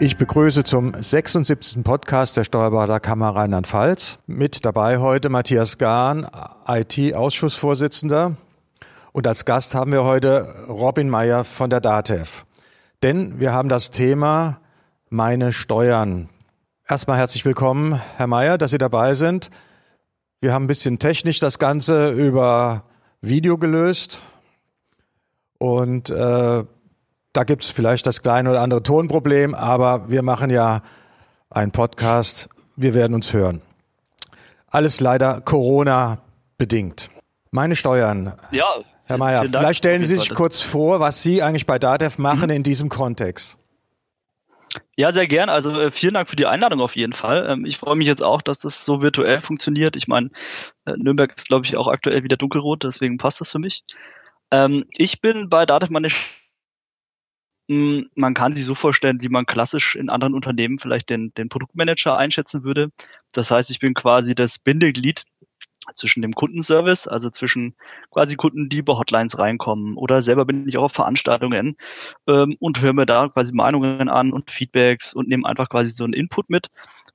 Ich begrüße zum 76. Podcast der Steuerberaterkammer Rheinland-Pfalz. Mit dabei heute Matthias Gahn, IT-Ausschussvorsitzender. Und als Gast haben wir heute Robin Meyer von der DATEV. Denn wir haben das Thema Meine Steuern. Erstmal herzlich willkommen, Herr Meyer, dass Sie dabei sind. Wir haben ein bisschen technisch das Ganze über Video gelöst. Und äh, da gibt es vielleicht das kleine oder andere Tonproblem, aber wir machen ja einen Podcast. Wir werden uns hören. Alles leider Corona bedingt. Meine Steuern. Ja. Herr Mayer, vielleicht stellen Sie sich kurz vor, was Sie eigentlich bei DATEV machen mhm. in diesem Kontext. Ja, sehr gern. Also äh, vielen Dank für die Einladung auf jeden Fall. Ähm, ich freue mich jetzt auch, dass das so virtuell funktioniert. Ich meine, äh, Nürnberg ist, glaube ich, auch aktuell wieder dunkelrot, deswegen passt das für mich. Ähm, ich bin bei DATEV meine man kann sich so vorstellen, wie man klassisch in anderen Unternehmen vielleicht den, den Produktmanager einschätzen würde. Das heißt, ich bin quasi das Bindeglied zwischen dem Kundenservice, also zwischen quasi Kunden, die über Hotlines reinkommen oder selber bin ich auch auf Veranstaltungen ähm, und höre mir da quasi Meinungen an und Feedbacks und nehme einfach quasi so einen Input mit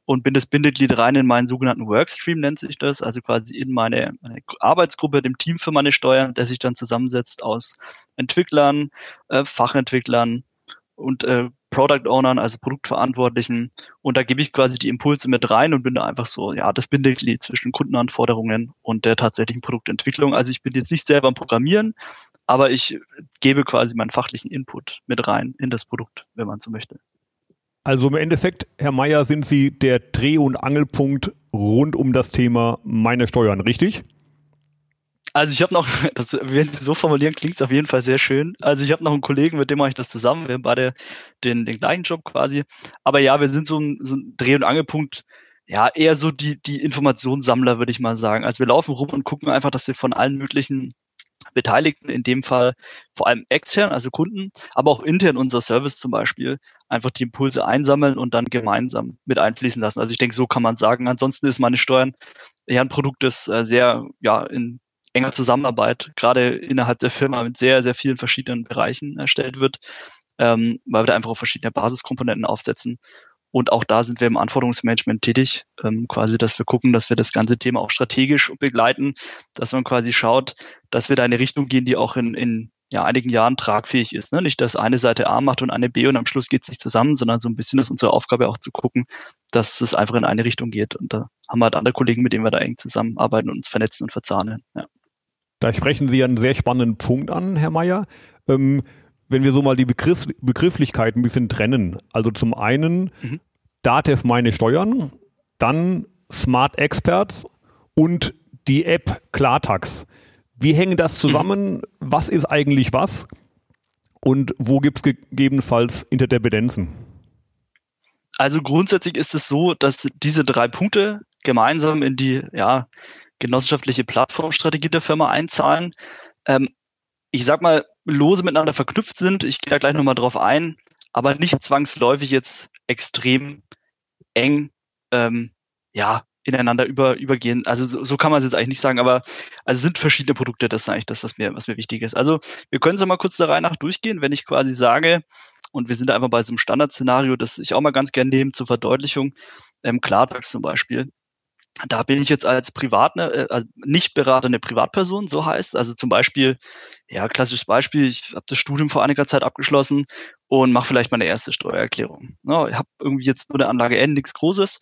und bin das Bindeglied rein in meinen sogenannten Workstream, nennt sich das, also quasi in meine, meine Arbeitsgruppe, dem Team für meine Steuern, der sich dann zusammensetzt aus Entwicklern, äh, Fachentwicklern und äh, Product Ownern, also Produktverantwortlichen. Und da gebe ich quasi die Impulse mit rein und bin da einfach so, ja, das Bindeglied zwischen Kundenanforderungen und der tatsächlichen Produktentwicklung. Also ich bin jetzt nicht selber am Programmieren, aber ich gebe quasi meinen fachlichen Input mit rein in das Produkt, wenn man so möchte. Also im Endeffekt, Herr Mayer, sind Sie der Dreh- und Angelpunkt rund um das Thema meine Steuern, richtig? Also ich habe noch, das, wenn Sie so formulieren, klingt es auf jeden Fall sehr schön. Also ich habe noch einen Kollegen, mit dem mache ich das zusammen. Wir haben beide den, den gleichen Job quasi. Aber ja, wir sind so ein, so ein Dreh- und Angelpunkt. Ja, eher so die, die Informationssammler, würde ich mal sagen. Also wir laufen rum und gucken einfach, dass wir von allen möglichen Beteiligten, in dem Fall vor allem extern, also Kunden, aber auch intern unser Service zum Beispiel, einfach die Impulse einsammeln und dann gemeinsam mit einfließen lassen. Also ich denke, so kann man sagen. Ansonsten ist meine Steuern ja ein Produkt, das äh, sehr ja in enger Zusammenarbeit, gerade innerhalb der Firma mit sehr, sehr vielen verschiedenen Bereichen erstellt wird, ähm, weil wir da einfach auf verschiedene Basiskomponenten aufsetzen. Und auch da sind wir im Anforderungsmanagement tätig, ähm, quasi, dass wir gucken, dass wir das ganze Thema auch strategisch begleiten, dass man quasi schaut, dass wir da in eine Richtung gehen, die auch in, in ja, einigen Jahren tragfähig ist. Ne? Nicht, dass eine Seite A macht und eine B und am Schluss geht es nicht zusammen, sondern so ein bisschen ist unsere Aufgabe auch zu gucken, dass es einfach in eine Richtung geht. Und da haben wir halt andere Kollegen, mit denen wir da eng zusammenarbeiten und uns vernetzen und verzahnen. Ja. Da sprechen Sie einen sehr spannenden Punkt an, Herr Mayer. Ähm, wenn wir so mal die Begriff, Begrifflichkeiten ein bisschen trennen. Also zum einen mhm. Datev meine Steuern, dann Smart Experts und die App Klartax. Wie hängen das zusammen? Mhm. Was ist eigentlich was? Und wo gibt es gegebenenfalls Interdependenzen? Also grundsätzlich ist es so, dass diese drei Punkte gemeinsam in die ja, genossenschaftliche Plattformstrategie der Firma einzahlen. Ähm, ich sag mal, lose miteinander verknüpft sind. Ich gehe da gleich nochmal drauf ein, aber nicht zwangsläufig jetzt extrem eng ähm, ja, ineinander über, übergehen. Also so, so kann man es jetzt eigentlich nicht sagen, aber also sind verschiedene Produkte, das ist eigentlich das, was mir, was mir wichtig ist. Also wir können es mal kurz der Reihe nach durchgehen, wenn ich quasi sage, und wir sind einfach bei so einem Standardszenario, das ich auch mal ganz gerne nehme zur Verdeutlichung, ähm, Klartax zum Beispiel da bin ich jetzt als Privat, äh, also nicht beratende Privatperson, so heißt. Also zum Beispiel, ja, klassisches Beispiel, ich habe das Studium vor einiger Zeit abgeschlossen und mache vielleicht meine erste Steuererklärung. Ja, ich habe irgendwie jetzt nur eine Anlage N, nichts Großes.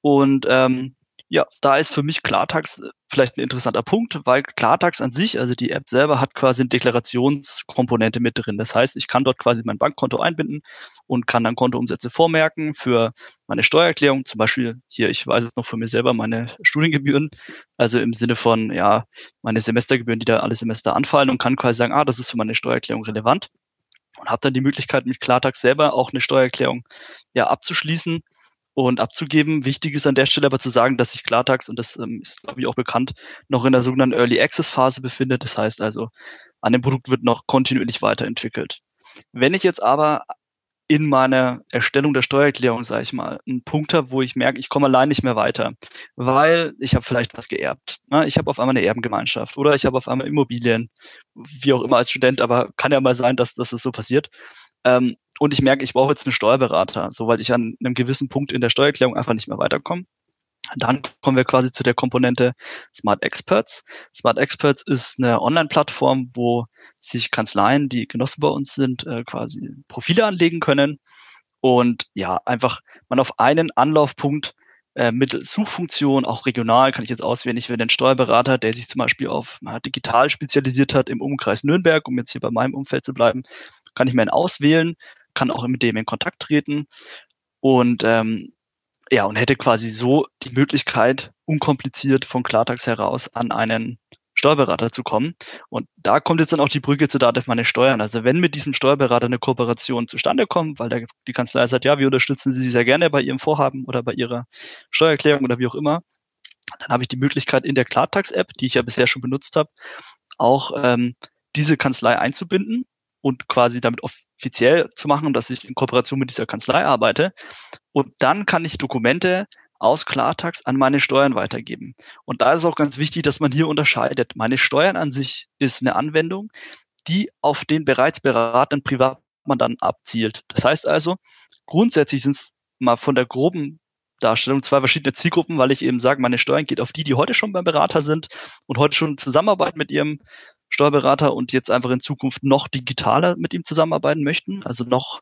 Und ähm, ja, da ist für mich Klartax äh, vielleicht ein interessanter Punkt, weil Klartax an sich, also die App selber, hat quasi eine Deklarationskomponente mit drin. Das heißt, ich kann dort quasi mein Bankkonto einbinden und kann dann Kontoumsätze vormerken für meine Steuererklärung. Zum Beispiel hier, ich weiß es noch von mir selber, meine Studiengebühren, also im Sinne von, ja, meine Semestergebühren, die da alle Semester anfallen und kann quasi sagen, ah, das ist für meine Steuererklärung relevant und habe dann die Möglichkeit, mit Klartax selber auch eine Steuererklärung ja abzuschließen und abzugeben. Wichtig ist an der Stelle aber zu sagen, dass sich Klartax, und das ähm, ist, glaube ich, auch bekannt, noch in der sogenannten Early Access Phase befindet. Das heißt also, an dem Produkt wird noch kontinuierlich weiterentwickelt. Wenn ich jetzt aber in meiner Erstellung der Steuererklärung, sage ich mal, einen Punkt habe, wo ich merke, ich komme allein nicht mehr weiter, weil ich habe vielleicht was geerbt. Ne? Ich habe auf einmal eine Erbengemeinschaft oder ich habe auf einmal Immobilien, wie auch immer als Student, aber kann ja mal sein, dass, dass es so passiert. Ähm, und ich merke, ich brauche jetzt einen Steuerberater, so weil ich an einem gewissen Punkt in der Steuererklärung einfach nicht mehr weiterkomme. Dann kommen wir quasi zu der Komponente Smart Experts. Smart Experts ist eine Online-Plattform, wo sich Kanzleien, die Genossen bei uns sind, äh, quasi Profile anlegen können und ja, einfach man auf einen Anlaufpunkt äh, mittels Suchfunktion, auch regional kann ich jetzt auswählen, ich will den Steuerberater, der sich zum Beispiel auf na, digital spezialisiert hat im Umkreis Nürnberg, um jetzt hier bei meinem Umfeld zu bleiben, kann ich mir einen auswählen, kann auch mit dem in Kontakt treten und ähm, ja, und hätte quasi so die Möglichkeit, unkompliziert von Klartax heraus an einen Steuerberater zu kommen. Und da kommt jetzt dann auch die Brücke zu Datev meine Steuern. Also wenn mit diesem Steuerberater eine Kooperation zustande kommt, weil der, die Kanzlei sagt, ja, wir unterstützen Sie sehr gerne bei Ihrem Vorhaben oder bei Ihrer Steuererklärung oder wie auch immer, dann habe ich die Möglichkeit in der Klartax-App, die ich ja bisher schon benutzt habe, auch ähm, diese Kanzlei einzubinden und quasi damit offiziell zu machen, dass ich in Kooperation mit dieser Kanzlei arbeite. Und dann kann ich Dokumente aus Klartax an meine Steuern weitergeben. Und da ist auch ganz wichtig, dass man hier unterscheidet. Meine Steuern an sich ist eine Anwendung, die auf den bereits beratenden Privatmandanten abzielt. Das heißt also, grundsätzlich sind es mal von der groben Darstellung zwei verschiedene Zielgruppen, weil ich eben sage, meine Steuern geht auf die, die heute schon beim Berater sind und heute schon zusammenarbeiten mit ihrem Steuerberater und jetzt einfach in Zukunft noch digitaler mit ihm zusammenarbeiten möchten, also noch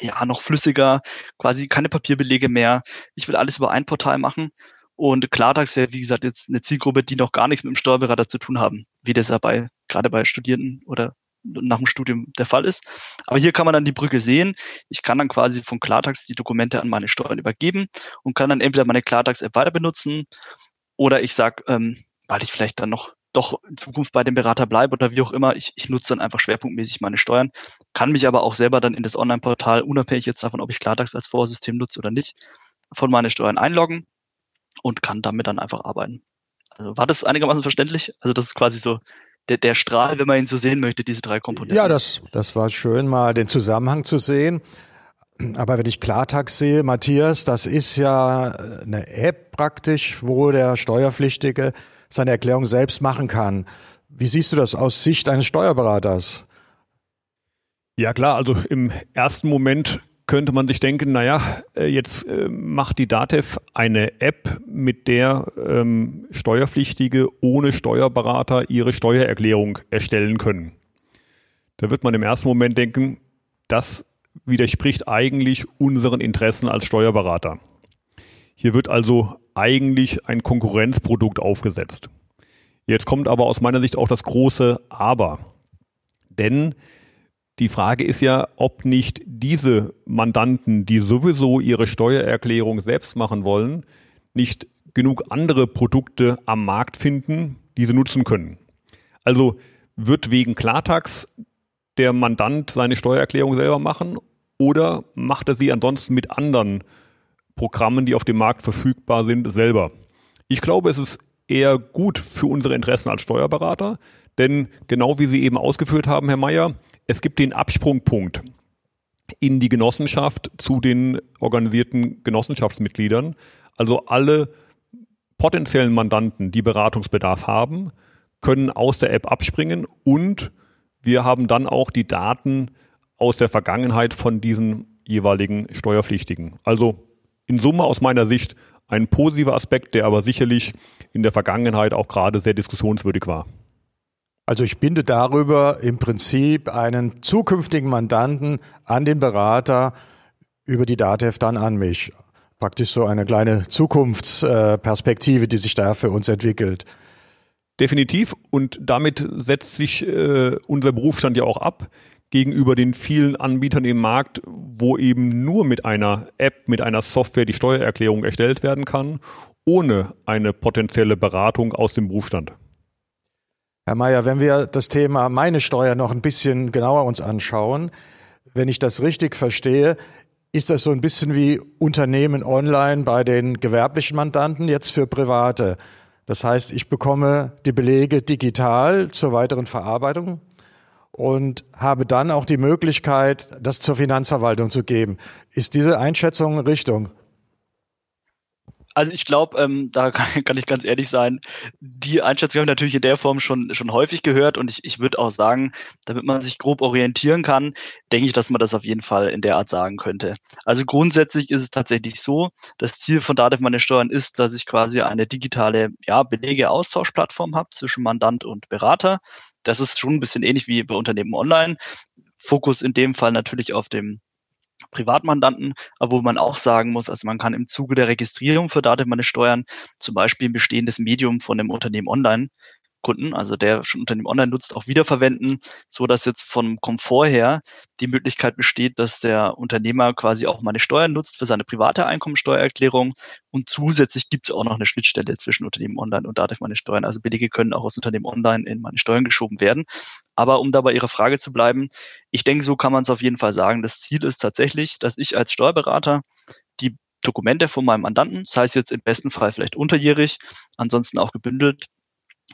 ja, noch flüssiger, quasi keine Papierbelege mehr. Ich will alles über ein Portal machen. Und Klartax wäre, wie gesagt, jetzt eine Zielgruppe, die noch gar nichts mit dem Steuerberater zu tun haben, wie das ja bei, gerade bei Studierenden oder nach dem Studium der Fall ist. Aber hier kann man dann die Brücke sehen. Ich kann dann quasi von Klartax die Dokumente an meine Steuern übergeben und kann dann entweder meine Klartax-App weiter benutzen oder ich sage, ähm, weil ich vielleicht dann noch doch in Zukunft bei dem Berater bleibe oder wie auch immer. Ich, ich nutze dann einfach schwerpunktmäßig meine Steuern, kann mich aber auch selber dann in das Online-Portal, unabhängig jetzt davon, ob ich Klartax als Vorsystem nutze oder nicht, von meine Steuern einloggen und kann damit dann einfach arbeiten. Also war das einigermaßen verständlich? Also das ist quasi so der, der Strahl, wenn man ihn so sehen möchte, diese drei Komponenten. Ja, das, das war schön, mal den Zusammenhang zu sehen. Aber wenn ich Klartax sehe, Matthias, das ist ja eine App praktisch, wo der Steuerpflichtige seine Erklärung selbst machen kann. Wie siehst du das aus Sicht eines Steuerberaters? Ja klar, also im ersten Moment könnte man sich denken, naja, äh, jetzt äh, macht die DATEV eine App, mit der ähm, Steuerpflichtige ohne Steuerberater ihre Steuererklärung erstellen können. Da wird man im ersten Moment denken, das widerspricht eigentlich unseren Interessen als Steuerberater. Hier wird also eigentlich ein Konkurrenzprodukt aufgesetzt. Jetzt kommt aber aus meiner Sicht auch das große Aber. Denn die Frage ist ja, ob nicht diese Mandanten, die sowieso ihre Steuererklärung selbst machen wollen, nicht genug andere Produkte am Markt finden, die sie nutzen können. Also wird wegen Klartax der Mandant seine Steuererklärung selber machen oder macht er sie ansonsten mit anderen Programmen, die auf dem Markt verfügbar sind, selber. Ich glaube, es ist eher gut für unsere Interessen als Steuerberater, denn genau wie Sie eben ausgeführt haben, Herr Mayer, es gibt den Absprungpunkt in die Genossenschaft zu den organisierten Genossenschaftsmitgliedern. Also alle potenziellen Mandanten, die Beratungsbedarf haben, können aus der App abspringen und wir haben dann auch die Daten aus der Vergangenheit von diesen jeweiligen Steuerpflichtigen. Also in Summe aus meiner Sicht ein positiver Aspekt, der aber sicherlich in der Vergangenheit auch gerade sehr diskussionswürdig war. Also ich binde darüber im Prinzip einen zukünftigen Mandanten an den Berater über die DATEV dann an mich. Praktisch so eine kleine Zukunftsperspektive, die sich da für uns entwickelt. Definitiv. Und damit setzt sich äh, unser Berufsstand ja auch ab gegenüber den vielen Anbietern im Markt, wo eben nur mit einer App, mit einer Software die Steuererklärung erstellt werden kann, ohne eine potenzielle Beratung aus dem Berufsstand. Herr Mayer, wenn wir das Thema meine Steuer noch ein bisschen genauer uns anschauen, wenn ich das richtig verstehe, ist das so ein bisschen wie Unternehmen online bei den gewerblichen Mandanten jetzt für Private. Das heißt, ich bekomme die Belege digital zur weiteren Verarbeitung und habe dann auch die Möglichkeit, das zur Finanzverwaltung zu geben. Ist diese Einschätzung Richtung? Also ich glaube, ähm, da kann, ich ganz ehrlich sein, die Einschätzung habe ich natürlich in der Form schon, schon häufig gehört und ich, ich würde auch sagen, damit man sich grob orientieren kann, denke ich, dass man das auf jeden Fall in der Art sagen könnte. Also grundsätzlich ist es tatsächlich so, das Ziel von Dativ meine Steuern ist, dass ich quasi eine digitale ja, Belege-Austauschplattform habe zwischen Mandant und Berater. Das ist schon ein bisschen ähnlich wie bei Unternehmen online. Fokus in dem Fall natürlich auf dem Privatmandanten, aber wo man auch sagen muss, also man kann im Zuge der Registrierung für Datenmanne Steuern zum Beispiel ein bestehendes Medium von einem Unternehmen online Kunden, also der schon Unternehmen online nutzt, auch wiederverwenden, so dass jetzt vom Komfort her die Möglichkeit besteht, dass der Unternehmer quasi auch meine Steuern nutzt für seine private Einkommensteuererklärung und zusätzlich gibt es auch noch eine Schnittstelle zwischen Unternehmen online und dadurch meine Steuern. Also Belege können auch aus Unternehmen online in meine Steuern geschoben werden. Aber um da bei Ihrer Frage zu bleiben, ich denke, so kann man es auf jeden Fall sagen. Das Ziel ist tatsächlich, dass ich als Steuerberater die Dokumente von meinem Mandanten, sei es jetzt im besten Fall vielleicht unterjährig, ansonsten auch gebündelt,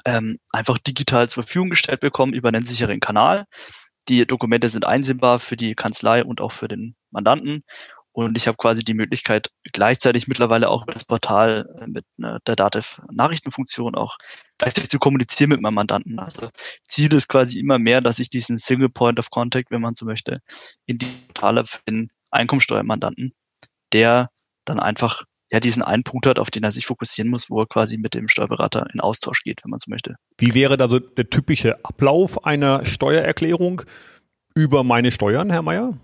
ähm, einfach digital zur Verfügung gestellt bekommen über einen sicheren Kanal. Die Dokumente sind einsehbar für die Kanzlei und auch für den Mandanten. Und ich habe quasi die Möglichkeit, gleichzeitig mittlerweile auch über das Portal äh, mit der Dativ-Nachrichtenfunktion auch gleichzeitig zu kommunizieren mit meinem Mandanten. Also Ziel ist quasi immer mehr, dass ich diesen Single Point of Contact, wenn man so möchte, in die Portale für den Einkommensteuermandanten, der dann einfach ja diesen einen Punkt hat, auf den er sich fokussieren muss, wo er quasi mit dem Steuerberater in Austausch geht, wenn man so möchte. Wie wäre da so der typische Ablauf einer Steuererklärung über meine Steuern, Herr Mayer?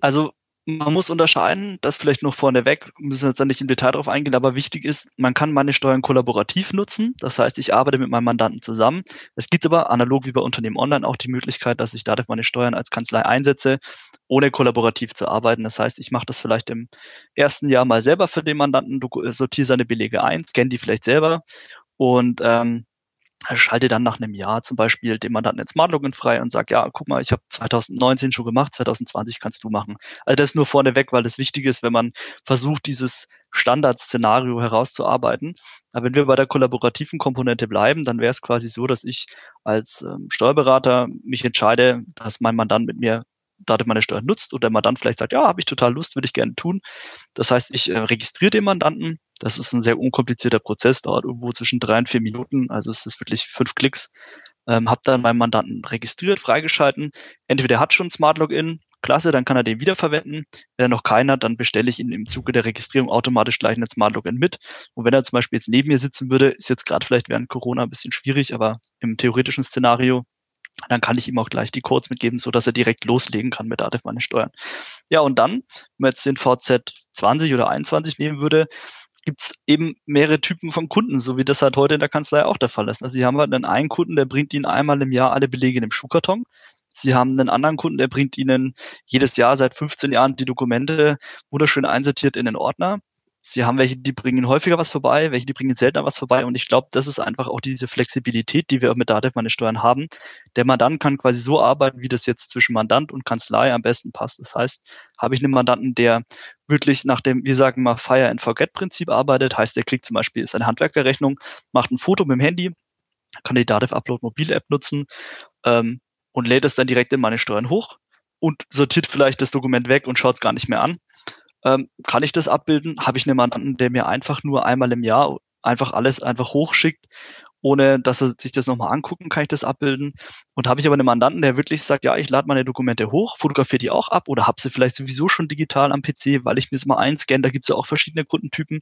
Also man muss unterscheiden, das vielleicht noch vorneweg, müssen wir jetzt nicht im Detail darauf eingehen, aber wichtig ist, man kann meine Steuern kollaborativ nutzen. Das heißt, ich arbeite mit meinem Mandanten zusammen. Es gibt aber analog wie bei Unternehmen Online auch die Möglichkeit, dass ich dadurch meine Steuern als Kanzlei einsetze, ohne kollaborativ zu arbeiten. Das heißt, ich mache das vielleicht im ersten Jahr mal selber für den Mandanten, sortiere seine Belege ein, scanne die vielleicht selber und ähm, schalte dann nach einem Jahr zum Beispiel dem Mandanten ein Smart frei und sage, ja, guck mal, ich habe 2019 schon gemacht, 2020 kannst du machen. Also das nur vorneweg, weil das wichtig ist, wenn man versucht, dieses Standardszenario herauszuarbeiten. Aber wenn wir bei der kollaborativen Komponente bleiben, dann wäre es quasi so, dass ich als ähm, Steuerberater mich entscheide, dass mein Mandant mit mir Daten meine Steuern nutzt und der Mandant vielleicht sagt, ja, habe ich total Lust, würde ich gerne tun. Das heißt, ich äh, registriere den Mandanten. Das ist ein sehr unkomplizierter Prozess, dauert irgendwo zwischen drei und vier Minuten. Also es ist wirklich fünf Klicks. Ähm, habe dann meinen Mandanten registriert, freigeschalten. Entweder er hat schon Smart Login, klasse, dann kann er den wiederverwenden. Wenn er noch keinen hat, dann bestelle ich ihn im Zuge der Registrierung automatisch gleich einen Smart Login mit. Und wenn er zum Beispiel jetzt neben mir sitzen würde, ist jetzt gerade vielleicht während Corona ein bisschen schwierig, aber im theoretischen Szenario dann kann ich ihm auch gleich die Codes mitgeben, so dass er direkt loslegen kann mit Dativ meine Steuern. Ja, und dann, wenn man jetzt den VZ 20 oder 21 nehmen würde, gibt's eben mehrere Typen von Kunden, so wie das halt heute in der Kanzlei auch der Fall ist. Also Sie haben halt einen einen Kunden, der bringt Ihnen einmal im Jahr alle Belege in dem Schuhkarton. Sie haben einen anderen Kunden, der bringt Ihnen jedes Jahr seit 15 Jahren die Dokumente wunderschön einsortiert in den Ordner. Sie haben welche, die bringen häufiger was vorbei, welche, die bringen seltener was vorbei. Und ich glaube, das ist einfach auch diese Flexibilität, die wir auch mit Datev meine Steuern haben. Der Mandant kann quasi so arbeiten, wie das jetzt zwischen Mandant und Kanzlei am besten passt. Das heißt, habe ich einen Mandanten, der wirklich nach dem, wir sagen mal, Fire and Forget Prinzip arbeitet, heißt, der kriegt zum Beispiel seine Handwerkerrechnung, macht ein Foto mit dem Handy, kann die Datev Upload Mobile App nutzen ähm, und lädt es dann direkt in meine Steuern hoch und sortiert vielleicht das Dokument weg und schaut es gar nicht mehr an ähm, kann ich das abbilden? Habe ich einen Mandanten, der mir einfach nur einmal im Jahr einfach alles einfach hochschickt, ohne dass er sich das nochmal angucken, kann ich das abbilden. Und habe ich aber einen Mandanten, der wirklich sagt, ja, ich lade meine Dokumente hoch, fotografiere die auch ab oder habe sie vielleicht sowieso schon digital am PC, weil ich mir es mal einscanne, da gibt es ja auch verschiedene Kundentypen.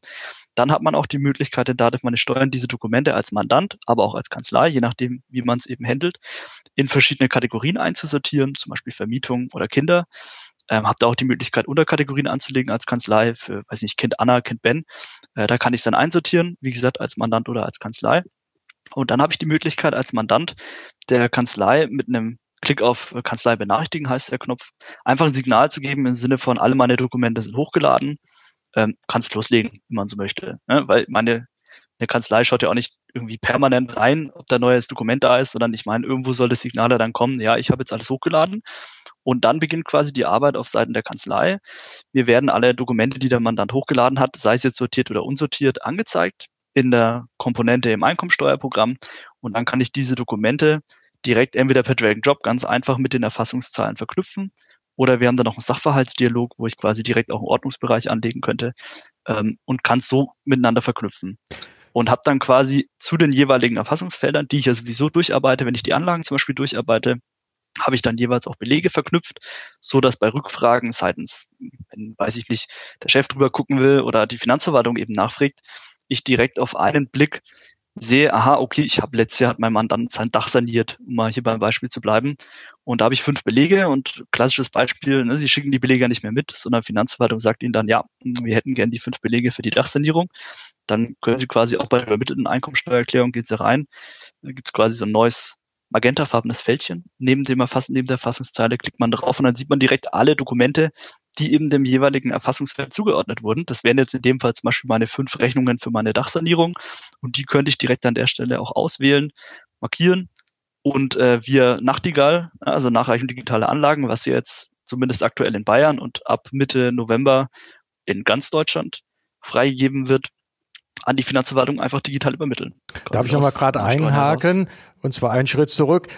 Dann hat man auch die Möglichkeit, da darf meine Steuern diese Dokumente als Mandant, aber auch als Kanzlei, je nachdem, wie man es eben handelt, in verschiedene Kategorien einzusortieren, zum Beispiel Vermietung oder Kinder. Ähm, habe da auch die Möglichkeit, Unterkategorien anzulegen als Kanzlei für, weiß nicht, Kind Anna, Kind Ben. Äh, da kann ich es dann einsortieren, wie gesagt, als Mandant oder als Kanzlei. Und dann habe ich die Möglichkeit, als Mandant der Kanzlei mit einem Klick auf Kanzlei benachrichtigen, heißt der Knopf, einfach ein Signal zu geben im Sinne von, alle meine Dokumente sind hochgeladen, ähm, kannst loslegen, wenn man so möchte. Ne? Weil meine eine Kanzlei schaut ja auch nicht irgendwie permanent rein, ob da neues Dokument da ist, sondern ich meine, irgendwo soll das Signal dann kommen, ja, ich habe jetzt alles hochgeladen und dann beginnt quasi die Arbeit auf Seiten der Kanzlei. Wir werden alle Dokumente, die der Mandant hochgeladen hat, sei es jetzt sortiert oder unsortiert, angezeigt in der Komponente im Einkommensteuerprogramm. Und dann kann ich diese Dokumente direkt entweder per Drag and Drop ganz einfach mit den Erfassungszahlen verknüpfen Oder wir haben dann noch einen Sachverhaltsdialog, wo ich quasi direkt auch einen Ordnungsbereich anlegen könnte ähm, und kann es so miteinander verknüpfen. Und habe dann quasi zu den jeweiligen Erfassungsfeldern, die ich ja sowieso durcharbeite, wenn ich die Anlagen zum Beispiel durcharbeite, habe ich dann jeweils auch Belege verknüpft, so dass bei Rückfragen seitens, wenn, weiß ich nicht, der Chef drüber gucken will oder die Finanzverwaltung eben nachfragt, ich direkt auf einen Blick sehe, aha, okay, ich habe letztes Jahr hat mein Mann sein Dach saniert, um mal hier beim Beispiel zu bleiben. Und da habe ich fünf Belege und klassisches Beispiel, ne, sie schicken die Belege nicht mehr mit, sondern Finanzverwaltung sagt ihnen dann, ja, wir hätten gern die fünf Belege für die Dachsanierung. Dann können sie quasi auch bei der übermittelten Einkommensteuererklärung geht sie rein. Da gibt es quasi so ein neues magentafarbenes Fältchen. Neben dem Erfassen, neben der Erfassungszeile klickt man drauf und dann sieht man direkt alle Dokumente, die eben dem jeweiligen Erfassungsfeld zugeordnet wurden. Das wären jetzt in dem Fall zum Beispiel meine fünf Rechnungen für meine Dachsanierung und die könnte ich direkt an der Stelle auch auswählen, markieren und äh, via Nachtigall, also Nachreichung digitale Anlagen, was jetzt zumindest aktuell in Bayern und ab Mitte November in ganz Deutschland freigegeben wird, an die Finanzverwaltung einfach digital übermitteln. Darf ich nochmal gerade einhaken und zwar einen Schritt zurück.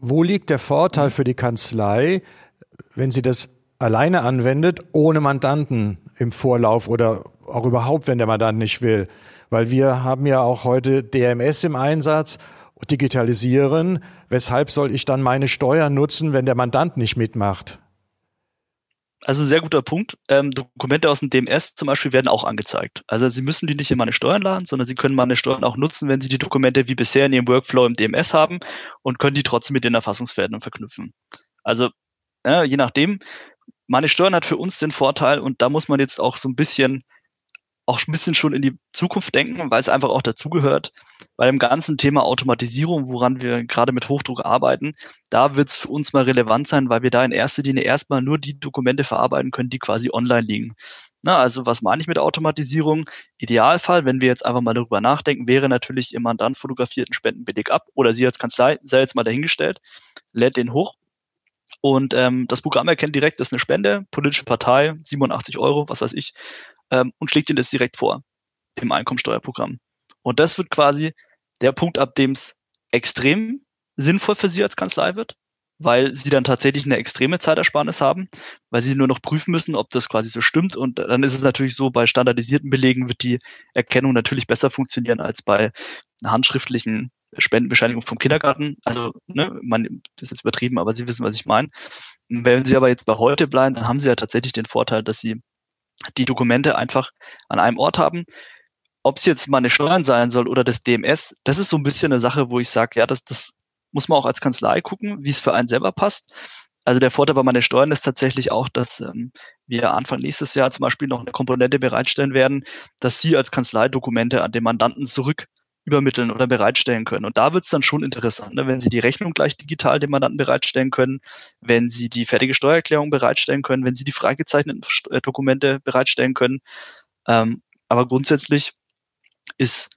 Wo liegt der Vorteil für die Kanzlei, wenn sie das alleine anwendet, ohne Mandanten im Vorlauf oder auch überhaupt, wenn der Mandant nicht will? Weil wir haben ja auch heute DMS im Einsatz, digitalisieren. Weshalb soll ich dann meine Steuern nutzen, wenn der Mandant nicht mitmacht? Also ein sehr guter Punkt. Ähm, Dokumente aus dem DMS zum Beispiel werden auch angezeigt. Also Sie müssen die nicht in meine Steuern laden, sondern Sie können meine Steuern auch nutzen, wenn Sie die Dokumente wie bisher in Ihrem Workflow im DMS haben und können die trotzdem mit den Erfassungswerten verknüpfen. Also äh, je nachdem, meine Steuern hat für uns den Vorteil und da muss man jetzt auch so ein bisschen auch ein bisschen schon in die Zukunft denken, weil es einfach auch dazugehört. Bei dem ganzen Thema Automatisierung, woran wir gerade mit Hochdruck arbeiten, da wird es für uns mal relevant sein, weil wir da in erster Linie erstmal nur die Dokumente verarbeiten können, die quasi online liegen. Na, also was meine ich mit Automatisierung? Idealfall, wenn wir jetzt einfach mal darüber nachdenken, wäre natürlich im Mandant fotografierten Spendenbeleg ab oder Sie als Kanzlei, sei jetzt mal dahingestellt, lädt den hoch und ähm, das Programm erkennt direkt, das ist eine Spende, politische Partei, 87 Euro, was weiß ich, ähm, und schlägt Ihnen das direkt vor im Einkommensteuerprogramm. Und das wird quasi der Punkt, ab dem es extrem sinnvoll für Sie als Kanzlei wird, weil Sie dann tatsächlich eine extreme Zeitersparnis haben, weil Sie nur noch prüfen müssen, ob das quasi so stimmt. Und dann ist es natürlich so, bei standardisierten Belegen wird die Erkennung natürlich besser funktionieren als bei handschriftlichen Spendenbescheinigung vom Kindergarten. Also, ne, man, das ist übertrieben, aber Sie wissen, was ich meine. Wenn Sie aber jetzt bei heute bleiben, dann haben Sie ja tatsächlich den Vorteil, dass Sie die Dokumente einfach an einem Ort haben. Ob es jetzt meine Steuern sein soll oder das DMS, das ist so ein bisschen eine Sache, wo ich sage, ja, das, das muss man auch als Kanzlei gucken, wie es für einen selber passt. Also der Vorteil bei meinen Steuern ist tatsächlich auch, dass ähm, wir Anfang nächstes Jahr zum Beispiel noch eine Komponente bereitstellen werden, dass Sie als Kanzlei Dokumente an den Mandanten zurück übermitteln oder bereitstellen können. Und da wird es dann schon interessant, ne? wenn Sie die Rechnung gleich digital dem Mandanten bereitstellen können, wenn Sie die fertige Steuererklärung bereitstellen können, wenn Sie die freigezeichneten äh, Dokumente bereitstellen können. Ähm, aber grundsätzlich ist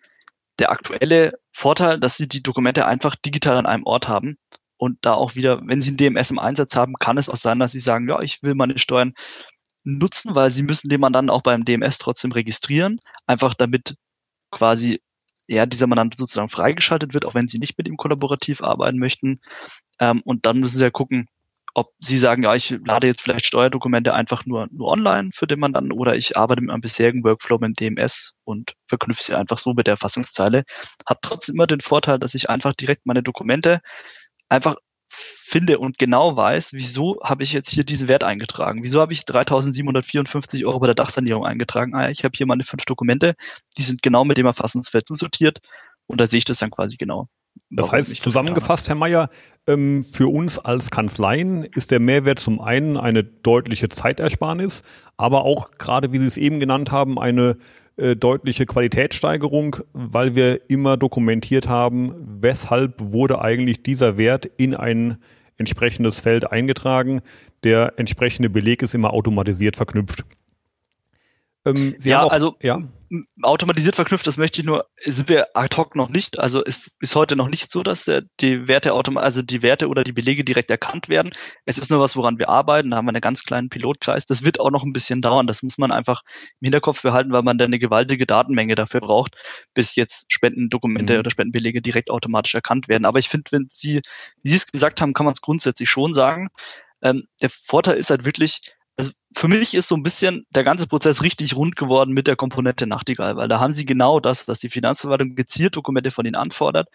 der aktuelle Vorteil, dass Sie die Dokumente einfach digital an einem Ort haben. Und da auch wieder, wenn Sie ein DMS im Einsatz haben, kann es auch sein, dass Sie sagen, ja, ich will meine Steuern nutzen, weil Sie müssen den Mandanten auch beim DMS trotzdem registrieren, einfach damit quasi ja, dieser Mandant sozusagen freigeschaltet wird, auch wenn Sie nicht mit ihm kollaborativ arbeiten möchten. Ähm, und dann müssen Sie ja gucken, ob Sie sagen, ja, ich lade jetzt vielleicht Steuerdokumente einfach nur, nur online für den Mandanten oder ich arbeite mit meinem bisherigen Workflow mit DMS und verknüpfe sie einfach so mit der Erfassungszeile. Hat trotzdem immer den Vorteil, dass ich einfach direkt meine Dokumente einfach finde und genau weiß, wieso habe ich jetzt hier diesen Wert eingetragen? Wieso habe ich 3.754 Euro bei der Dachsanierung eingetragen? Ah, ich habe hier meine fünf Dokumente, die sind genau mit dem Erfassungsfeld zusortiert und da sehe ich das dann quasi genau. Das heißt, zusammengefasst, Herr Mayer, ähm, für uns als Kanzleien ist der Mehrwert zum einen eine deutliche Zeitersparnis, aber auch gerade, wie Sie es eben genannt haben, eine äh, deutliche Qualitätssteigerung, weil wir immer dokumentiert haben, weshalb wurde eigentlich dieser Wert in ein entsprechendes Feld eingetragen. Der entsprechende Beleg ist immer automatisiert verknüpft. Ähm, ja, auch, also ja? automatisiert verknüpft, das möchte ich nur, sind wir ad hoc noch nicht. Also es ist heute noch nicht so, dass der, die Werte also die Werte oder die Belege direkt erkannt werden. Es ist nur was, woran wir arbeiten. Da haben wir einen ganz kleinen Pilotkreis. Das wird auch noch ein bisschen dauern. Das muss man einfach im Hinterkopf behalten, weil man dann eine gewaltige Datenmenge dafür braucht, bis jetzt Spendendokumente mhm. oder Spendenbelege direkt automatisch erkannt werden. Aber ich finde, wenn Sie, wie Sie es gesagt haben, kann man es grundsätzlich schon sagen. Ähm, der Vorteil ist halt wirklich, also für mich ist so ein bisschen der ganze Prozess richtig rund geworden mit der Komponente Nachtigall, weil da haben sie genau das, was die Finanzverwaltung gezielt Dokumente von ihnen anfordert,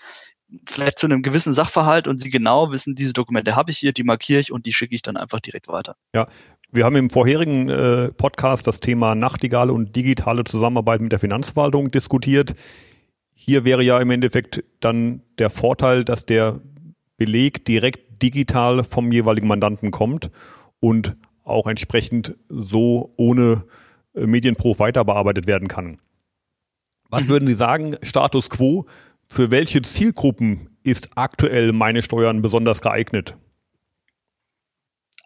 vielleicht zu einem gewissen Sachverhalt und sie genau wissen, diese Dokumente habe ich hier, die markiere ich und die schicke ich dann einfach direkt weiter. Ja, wir haben im vorherigen äh, Podcast das Thema Nachtigale und digitale Zusammenarbeit mit der Finanzverwaltung diskutiert. Hier wäre ja im Endeffekt dann der Vorteil, dass der Beleg direkt digital vom jeweiligen Mandanten kommt und auch entsprechend so ohne äh, Medienprof weiter bearbeitet werden kann. Was mhm. würden Sie sagen, Status quo, für welche Zielgruppen ist aktuell meine Steuern besonders geeignet?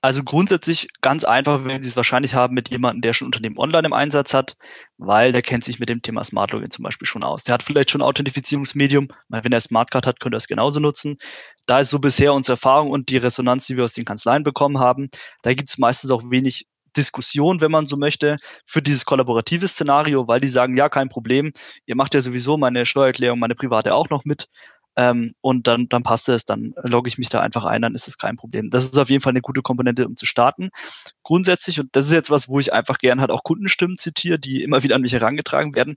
Also grundsätzlich ganz einfach, wenn Sie es wahrscheinlich haben mit jemandem, der schon Unternehmen online im Einsatz hat, weil der kennt sich mit dem Thema Smart Login zum Beispiel schon aus. Der hat vielleicht schon ein Authentifizierungsmedium. Wenn er Smartcard hat, könnte er es genauso nutzen. Da ist so bisher unsere Erfahrung und die Resonanz, die wir aus den Kanzleien bekommen haben. Da gibt es meistens auch wenig Diskussion, wenn man so möchte, für dieses kollaborative Szenario, weil die sagen, ja, kein Problem, ihr macht ja sowieso meine Steuererklärung, meine private auch noch mit. Ähm, und dann, dann passt es, dann logge ich mich da einfach ein, dann ist es kein Problem. Das ist auf jeden Fall eine gute Komponente, um zu starten. Grundsätzlich, und das ist jetzt was, wo ich einfach gern halt auch Kundenstimmen zitiere, die immer wieder an mich herangetragen werden,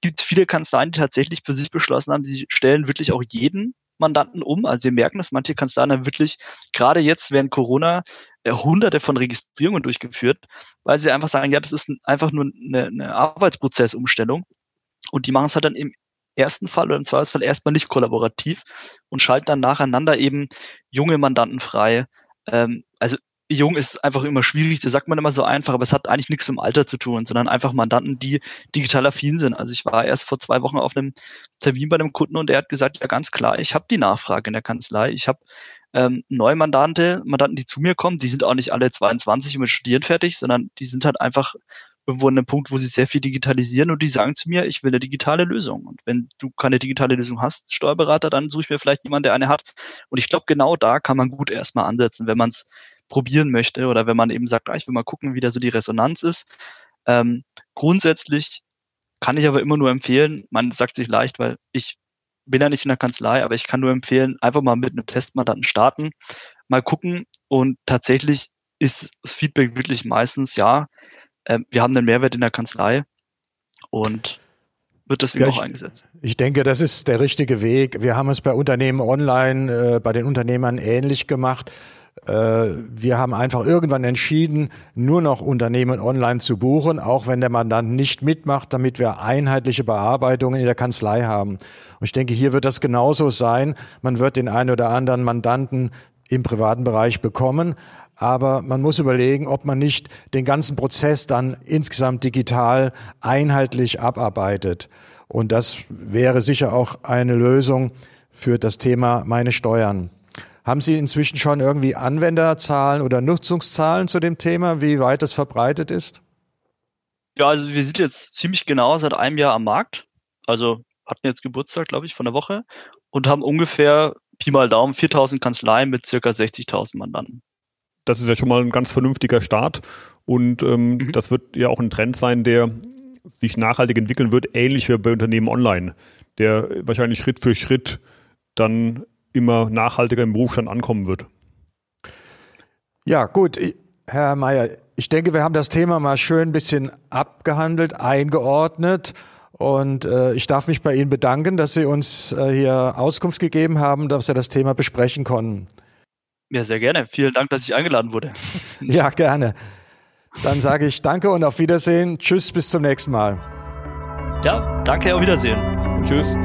gibt viele Kanzleien, die tatsächlich für sich beschlossen haben, sie stellen wirklich auch jeden Mandanten um. Also wir merken, dass manche Kanzleien wirklich, gerade jetzt während Corona, äh, hunderte von Registrierungen durchgeführt, weil sie einfach sagen, ja, das ist einfach nur eine, eine Arbeitsprozessumstellung. Und die machen es halt dann im ersten Fall oder im Zweifelsfall erstmal nicht kollaborativ und schalten dann nacheinander eben junge Mandanten frei. Ähm, also jung ist einfach immer schwierig, das sagt man immer so einfach, aber es hat eigentlich nichts mit dem Alter zu tun, sondern einfach Mandanten, die digital affin sind. Also ich war erst vor zwei Wochen auf einem Termin bei einem Kunden und der hat gesagt, ja ganz klar, ich habe die Nachfrage in der Kanzlei, ich habe ähm, neue Mandante, Mandanten, die zu mir kommen, die sind auch nicht alle 22 und mit Studieren fertig, sondern die sind halt einfach irgendwo an einem Punkt, wo sie sehr viel digitalisieren und die sagen zu mir, ich will eine digitale Lösung. Und wenn du keine digitale Lösung hast, Steuerberater, dann suche ich mir vielleicht jemanden, der eine hat. Und ich glaube, genau da kann man gut erstmal ansetzen, wenn man es probieren möchte oder wenn man eben sagt, ah, ich will mal gucken, wie da so die Resonanz ist. Ähm, grundsätzlich kann ich aber immer nur empfehlen, man sagt sich leicht, weil ich bin ja nicht in der Kanzlei, aber ich kann nur empfehlen, einfach mal mit einem Testmandanten starten, mal gucken und tatsächlich ist das Feedback wirklich meistens, ja, äh, wir haben einen Mehrwert in der Kanzlei und wird deswegen ja, auch eingesetzt. Ich denke, das ist der richtige Weg. Wir haben es bei Unternehmen online, äh, bei den Unternehmern ähnlich gemacht. Äh, wir haben einfach irgendwann entschieden, nur noch Unternehmen online zu buchen, auch wenn der Mandant nicht mitmacht, damit wir einheitliche Bearbeitungen in der Kanzlei haben. Und ich denke, hier wird das genauso sein. Man wird den einen oder anderen Mandanten im privaten Bereich bekommen, aber man muss überlegen, ob man nicht den ganzen Prozess dann insgesamt digital einheitlich abarbeitet. Und das wäre sicher auch eine Lösung für das Thema meine Steuern. Haben Sie inzwischen schon irgendwie Anwenderzahlen oder Nutzungszahlen zu dem Thema, wie weit es verbreitet ist? Ja, also wir sind jetzt ziemlich genau seit einem Jahr am Markt. Also hatten jetzt Geburtstag, glaube ich, von der Woche und haben ungefähr Pi mal Daumen 4000 Kanzleien mit circa 60.000 Mandanten das ist ja schon mal ein ganz vernünftiger Start. Und ähm, mhm. das wird ja auch ein Trend sein, der sich nachhaltig entwickeln wird, ähnlich wie bei Unternehmen online, der wahrscheinlich Schritt für Schritt dann immer nachhaltiger im Berufsstand ankommen wird. Ja, gut, Herr Mayer, ich denke, wir haben das Thema mal schön ein bisschen abgehandelt, eingeordnet. Und äh, ich darf mich bei Ihnen bedanken, dass Sie uns äh, hier Auskunft gegeben haben, dass wir das Thema besprechen konnten. Ja, sehr gerne. Vielen Dank, dass ich eingeladen wurde. ja, gerne. Dann sage ich danke und auf Wiedersehen. Tschüss, bis zum nächsten Mal. Ja, danke, auf Wiedersehen. Tschüss.